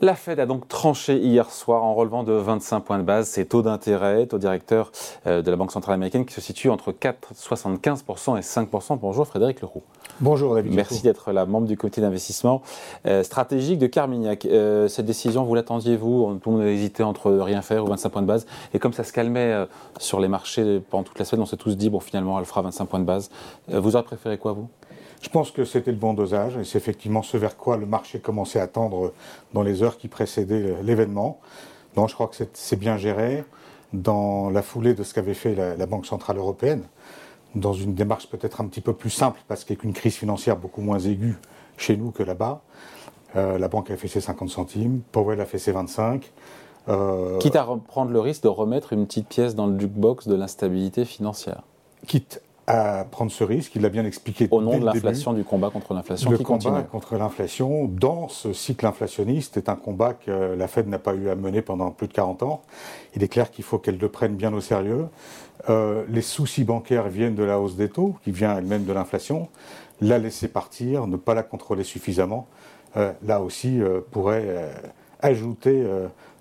La Fed a donc tranché hier soir en relevant de 25 points de base ses taux d'intérêt, taux directeur euh, de la Banque centrale américaine qui se situe entre 4,75% et 5%. Bonjour Frédéric Leroux. Bonjour David. Merci d'être là, membre du comité d'investissement euh, stratégique de Carmignac. Euh, cette décision, vous l'attendiez-vous? Tout le monde a hésité entre rien faire ou 25 points de base. Et comme ça se calmait sur les marchés pendant toute la semaine, on s'est tous dit, bon finalement, elle fera 25 points de base. vous auriez préféré quoi, vous? Je pense que c'était le bon dosage et c'est effectivement ce vers quoi le marché commençait à tendre dans les heures qui précédaient l'événement. Donc je crois que c'est bien géré dans la foulée de ce qu'avait fait la, Banque Centrale Européenne, dans une démarche peut-être un petit peu plus simple parce qu'il y a une crise financière beaucoup moins aiguë chez nous que là-bas. Euh, la banque a fait ses 50 centimes, Powell a fait ses 25. Euh, quitte à prendre le risque de remettre une petite pièce dans le jukebox de l'instabilité financière. Quitte à prendre ce risque. Il l'a bien expliqué. Au nom de l'inflation, du combat contre l'inflation. Le combat contre l'inflation, dans ce cycle inflationniste, est un combat que la Fed n'a pas eu à mener pendant plus de 40 ans. Il est clair qu'il faut qu'elle le prenne bien au sérieux. Euh, les soucis bancaires viennent de la hausse des taux, qui vient elle-même de l'inflation. La laisser partir, ne pas la contrôler suffisamment, euh, là aussi euh, pourrait ajouter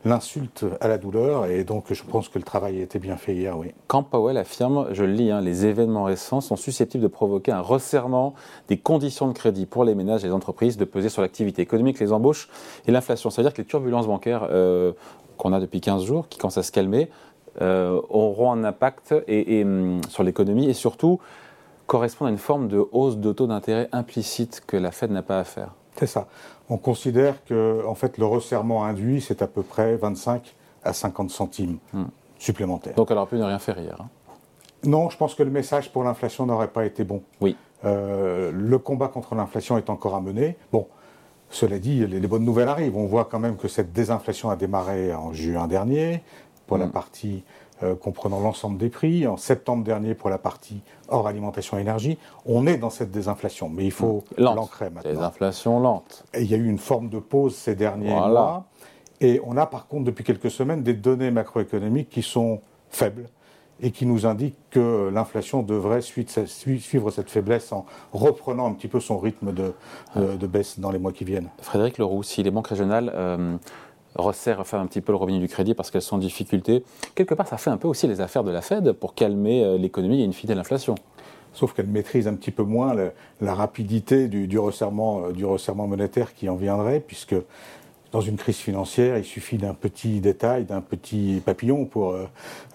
l'insulte à la douleur. Et donc, je pense que le travail a été bien fait hier, oui. Quand Powell affirme, je le lis, hein, les événements récents sont susceptibles de provoquer un resserrement des conditions de crédit pour les ménages et les entreprises, de peser sur l'activité économique, les embauches et l'inflation. C'est-à-dire que les turbulences bancaires euh, qu'on a depuis 15 jours, qui commencent à se calmer, euh, auront un impact et, hum, sur l'économie et surtout correspondent à une forme de hausse de taux d'intérêt implicite que la Fed n'a pas à faire. C'est ça. On considère que en fait, le resserrement induit, c'est à peu près 25 à 50 centimes hmm. supplémentaires. Donc elle aurait pu ne rien faire hier. Hein. Non, je pense que le message pour l'inflation n'aurait pas été bon. Oui. Euh, le combat contre l'inflation est encore à mener. Bon, cela dit, les, bonnes nouvelles arrivent. On voit quand même que cette désinflation a démarré en juin dernier pour la hmm. partie euh, comprenant l'ensemble des prix. En septembre dernier, pour la partie hors alimentation et énergie, on est dans cette désinflation, mais il faut l'ancrer maintenant. Désinflation lente. Et il y a eu une forme de pause ces derniers mois. Et on a par contre depuis quelques semaines des données macroéconomiques qui sont faibles et qui nous indiquent que l'inflation devrait suivre cette faiblesse en reprenant un petit peu son rythme de, de, baisse dans les mois qui viennent. Frédéric Leroux, si les banques régionales euh, resserre un petit peu le revenu du crédit parce qu'elles sont en difficulté. Quelque part, ça fait un peu aussi les affaires de la Fed pour calmer euh, l'économie et une fidèle inflation. Sauf qu'elle maîtrise un petit peu moins la rapidité du, resserrement, euh, du resserrement monétaire qui en viendrait, puisque dans une crise financière, il suffit d'un petit détail, d'un petit papillon pour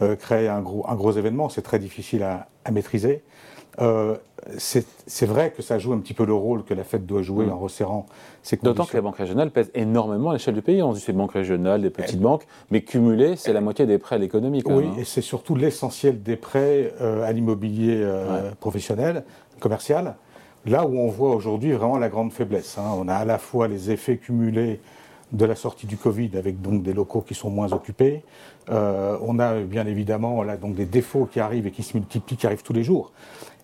euh, créer un gros, un gros événement. C'est très difficile à maîtriser. Euh, c'est vrai que ça joue un petit peu le rôle que la Fed doit jouer mm. en resserrant ses conditions. D'autant que les banques régionales pèsent énormément à l'échelle du pays. On dit ces banques régionales, des petites banques, mais cumulées, c'est la moitié des prêts à l'économie. Oui, hein. et c'est surtout l'essentiel des prêts euh, à l'immobilier euh, professionnel, commercial. Là où on voit aujourd'hui vraiment la grande faiblesse. Hein. On a à la fois les effets cumulés de la sortie du Covid, avec donc des locaux qui sont moins occupés. Euh, on a bien évidemment là donc des défauts qui arrivent et qui se multiplient, qui arrivent tous les jours,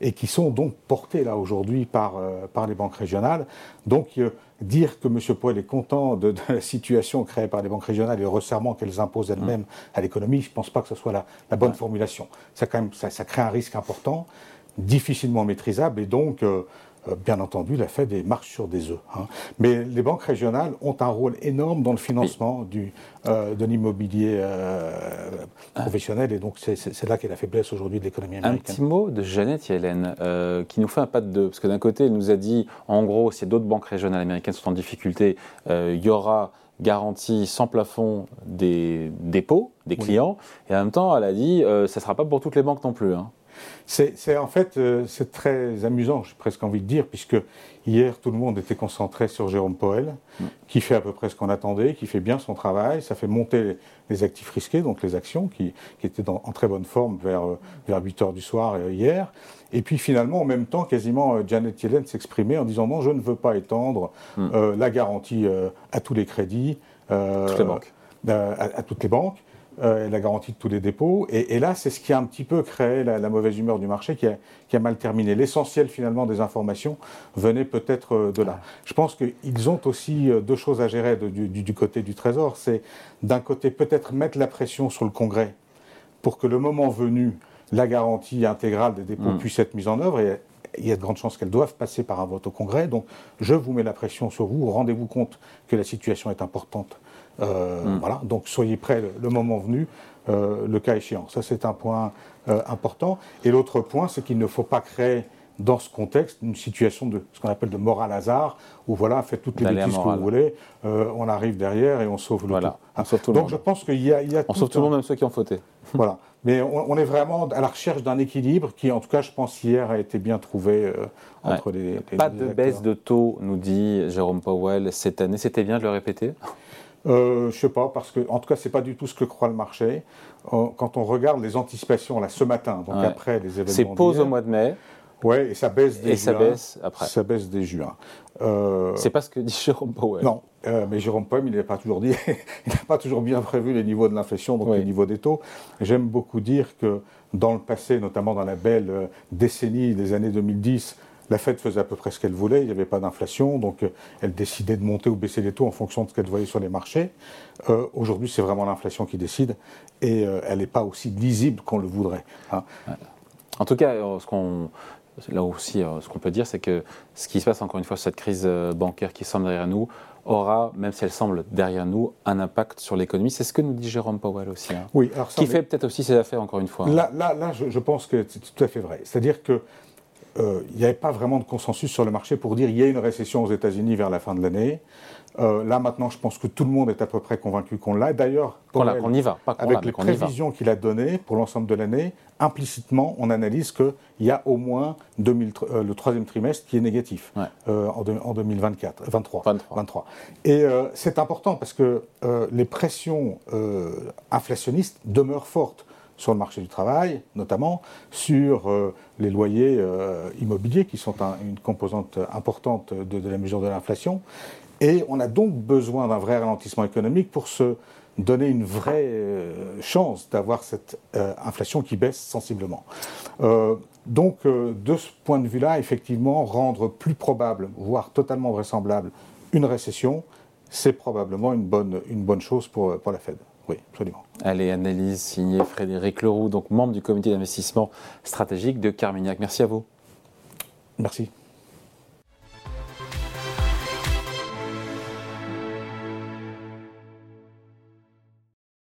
et qui sont donc portés là aujourd'hui par, euh, par les banques régionales. Donc euh, dire que M. Poel est content de, la situation créée par les banques régionales et le resserrement qu'elles imposent elles-mêmes à l'économie, je ne pense pas que ce soit la, bonne formulation. Ça, quand même, ça, crée un risque important, difficilement maîtrisable, et donc euh, bien entendu, la Fed marche sur des œufs. Hein. Mais les banques régionales ont un rôle énorme dans le financement du, euh, de l'immobilier euh, professionnel, et donc c'est là qu'est la faiblesse aujourd'hui de l'économie américaine. Un petit mot de Jeannette Yellen, qui nous fait un pas de deux, parce que d'un côté, elle nous a dit, en gros, si d'autres banques régionales américaines sont en difficulté, il y aura garantie sans plafond des dépôts des clients, et en même temps, elle a dit, ça ne sera pas pour toutes les banques non plus. Hein. C'est en fait euh, c'est très amusant, j'ai presque envie de dire, puisque hier tout le monde était concentré sur Jérôme Poel, mm. qui fait à peu près ce qu'on attendait, qui fait bien son travail, ça fait monter les, actifs risqués, donc les actions qui, étaient en très bonne forme vers, euh, vers 8 heures du soir euh, hier. Et puis finalement, en même temps, quasiment Janet Yellen s'exprimait en disant non, je ne veux pas étendre mm. la garantie à tous les crédits. toutes les banques. à, toutes les banques euh, la garantie de tous les dépôts. Et, là, c'est ce qui a un petit peu créé la, mauvaise humeur du marché qui a, qui a mal terminé. L'essentiel finalement des informations venait peut-être euh, de là. Je pense qu'ils ont aussi euh, deux choses à gérer du, du, côté du Trésor. C'est d'un côté peut-être mettre la pression sur le Congrès pour que le moment venu, la garantie intégrale des dépôts mm. puisse être mise en œuvre. Et, il y a de grandes chances qu'elles doivent passer par un vote au Congrès. Donc, je vous mets la pression sur vous. Rendez-vous compte que la situation est importante. Hmm. Voilà. Donc, soyez prêts le, moment venu, le cas échéant. Ça, c'est un point important. Et l'autre point, c'est qu'il ne faut pas créer dans ce contexte, une situation de ce qu'on appelle de moral hasard, où voilà, faites toutes les bêtises que vous voulez, euh, on arrive derrière et on sauve le voilà, tout. On sauve tout le Donc je pense qu'il y a, il y a on sauve tout le monde, même ceux qui ont fauté. Voilà. Mais on, est vraiment à la recherche d'un équilibre qui, en tout cas, je pense hier a été bien trouvé euh, entre les, les, Pas de baisse de taux, nous dit Jérôme Powell cette année. C'était bien de le répéter? Euh, Je sais pas, parce que en tout cas, c'est pas du tout ce que croit le marché. Euh, quand on regarde les anticipations là ce matin, donc après les événements. C'est pause au mois de mai. Oui, et ça baisse dès et juin. ça baisse après. Ça baisse dès juin. Euh, c'est pas ce que dit Jérôme Powell. Non, euh, mais Jérôme Powell, il n'a pas toujours dit, il n'a pas toujours bien prévu les niveaux de l'inflation, donc les niveaux des taux. J'aime beaucoup dire que dans le passé, notamment dans la belle euh, décennie des années 2010, la Fed faisait à peu près ce qu'elle voulait, il n'y avait pas d'inflation, donc elle décidait de monter ou baisser les taux en fonction de ce qu'elle voyait sur les marchés. Aujourd'hui, c'est vraiment l'inflation qui décide et elle n'est pas aussi lisible qu'on le voudrait. Hein. En tout cas, ce qu'on là aussi, euh, ce qu'on peut dire, c'est que ce qui se passe encore une fois, cette crise euh, bancaire qui semble derrière nous, aura, même si elle semble derrière nous, un impact sur l'économie. C'est ce que nous dit Jérôme Powell aussi. Hein. Oui, qui fait peut-être aussi ses affaires, encore une fois. Hein. Là, là, là je, pense que c'est tout à fait vrai. C'est-à-dire que euh, il n'y avait pas vraiment de consensus sur le marché pour dire il y a une récession aux États-Unis vers la fin de l'année. Euh, là maintenant, je pense que tout le monde est à peu près convaincu qu'on l'a. D'ailleurs, qu'on y va, pas avec les prévisions qu'il a données pour l'ensemble de l'année, implicitement, on analyse qu'il y a au moins euh, le troisième trimestre qui est négatif en, 2024, 23, 23. Et c'est important parce que les pressions inflationnistes demeurent fortes sur le marché du travail, notamment sur euh, les loyers euh, immobiliers, qui sont une composante importante de, la mesure de l'inflation. Et on a donc besoin d'un vrai ralentissement économique pour se donner une vraie euh, chance d'avoir cette inflation qui baisse sensiblement. donc, de ce point de vue-là, effectivement, rendre plus probable, voire totalement vraisemblable, une récession, c'est probablement une bonne, une bonne chose pour, pour la Fed. Oui, absolument. Allez, analyse signée Frédéric Leroux, donc membre du comité d'investissement stratégique de Carmignac. Merci à vous. Merci.